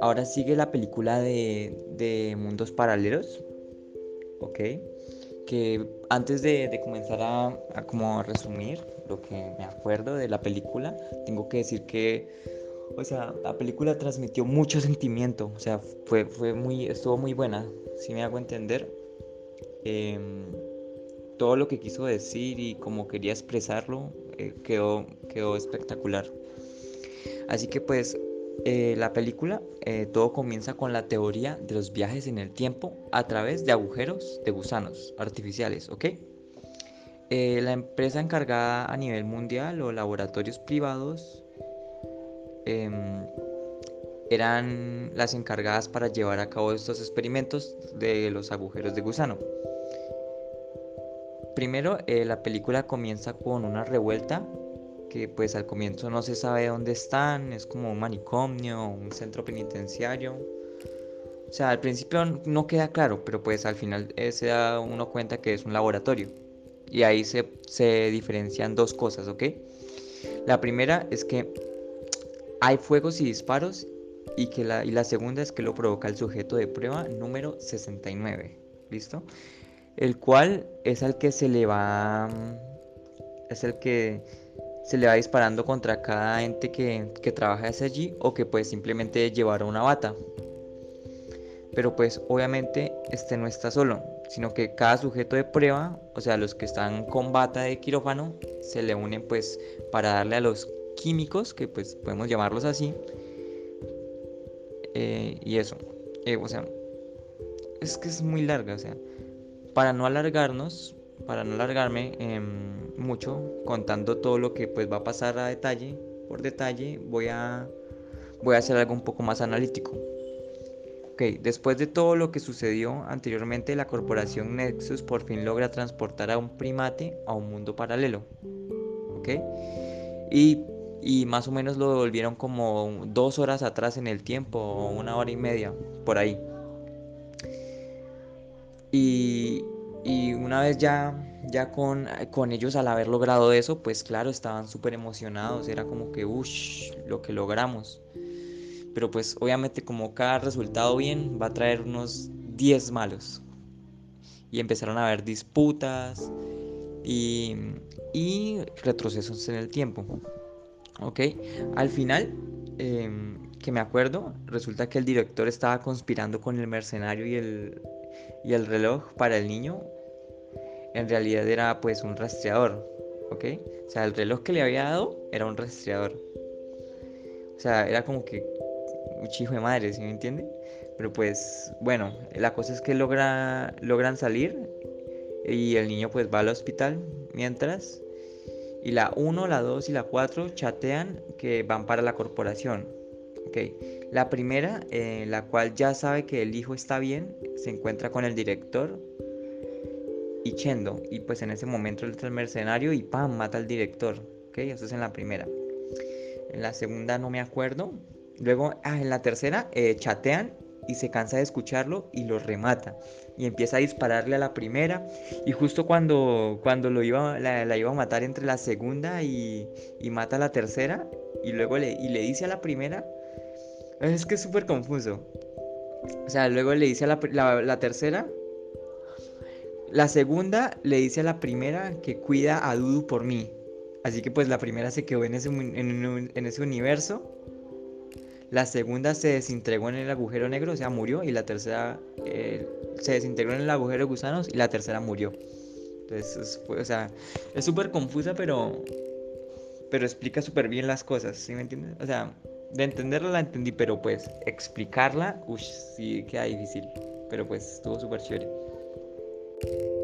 ahora sigue la película de, de Mundos Paralelos, ¿ok? Que antes de, comenzar a, a, como resumir lo que me acuerdo de la película, tengo que decir que, o sea, la película transmitió mucho sentimiento, o sea, fue, fue muy, estuvo muy buena, si me hago entender. Em, todo lo que quiso decir y como quería expresarlo eh, quedó, quedó espectacular. Así que pues eh, la película eh, todo comienza con la teoría de los viajes en el tiempo a través de agujeros de gusanos artificiales, ¿ok? la empresa encargada a nivel mundial o laboratorios privados em, eran las encargadas para llevar a cabo estos experimentos de los agujeros de gusano. Primero, eh, la película comienza con una revuelta que pues al comienzo no se sabe dónde están, es como un manicomio, un centro penitenciario. O sea, al principio no queda claro, pero pues al final eh, se da uno cuenta que es un laboratorio. Y ahí se, se diferencian dos cosas, ¿ok? La primera es que hay fuegos y disparos y, que la, y la segunda es que lo provoca el sujeto de prueba número 69. ¿Listo? el cual es el que se le va es el que se le va disparando contra cada ente que, que trabaja hacia allí o que puede simplemente llevar una bata. Pero pues obviamente este no está solo, sino que cada sujeto de prueba, o sea, los que están con bata de quirófano, se le unen pues para darle a los químicos, que pues podemos llamarlos así. Eh, y eso, eh, o sea, es que es muy larga, sea, para no alargarnos, para no alargarme em, mucho contando todo lo que pues va a pasar a detalle, por detalle, voy a, voy a hacer algo un poco más analítico. Ok, después de todo lo que sucedió anteriormente, la corporación Nexus por fin logra transportar a un primate a un mundo paralelo. Ok, y, y más o menos lo volvieron como dos horas atrás en el tiempo, o una hora y media, por ahí. Y, una vez ya, ya con, con, ellos al haber logrado eso, pues claro, estaban súper emocionados, era como que, uff, lo que logramos. Pero pues obviamente como cada resultado bien va a traer unos 10 malos. Y empezaron a haber disputas y, y retrocesos en el tiempo. ¿Ok? Al final, em, que me acuerdo, resulta que el director estaba conspirando con el mercenario y el, y el reloj para el niño en realidad era pues un rastreador, ¿ok? O sea, el reloj que le había dado era un rastreador. O sea, era como que un chico de madre, ¿sí me entiende? Pero pues, bueno, la cosa es que logra, logran salir y el niño pues va al hospital mientras y la 1, la 2 y la 4 chatean que van para la corporación. La primera, en la cual ya sabe que el hijo está bien, se encuentra con el director y Chendo. Y pues en ese momento entra el mercenario y ¡pam! mata al director. ¿Ok? Eso es en la primera. En la segunda no me acuerdo. Luego, ah, en la tercera, eh, chatean y se cansa de escucharlo y lo remata. Y empieza a dispararle a la primera. Y justo cuando, cuando lo iba, la, iba a matar entre la segunda y, y mata a la tercera. Y luego le, y le dice a la primera es que es súper confuso. O sea, luego le dice a la, tercera. La segunda le dice a la primera que cuida a Dudu por mí. Así que pues la primera se quedó en ese, en, ese universo. La segunda se desintegró en el agujero negro, o sea, murió. Y la tercera eh, se desintegró en el agujero de gusanos y la tercera murió. Entonces, o sea, es súper confusa, pero, pero explica súper bien las cosas, ¿sí me entiendes? O sea, de entenderla la entendí, pero pues explicarla, uff, sí queda difícil. Pero pues estuvo súper chévere. thank you.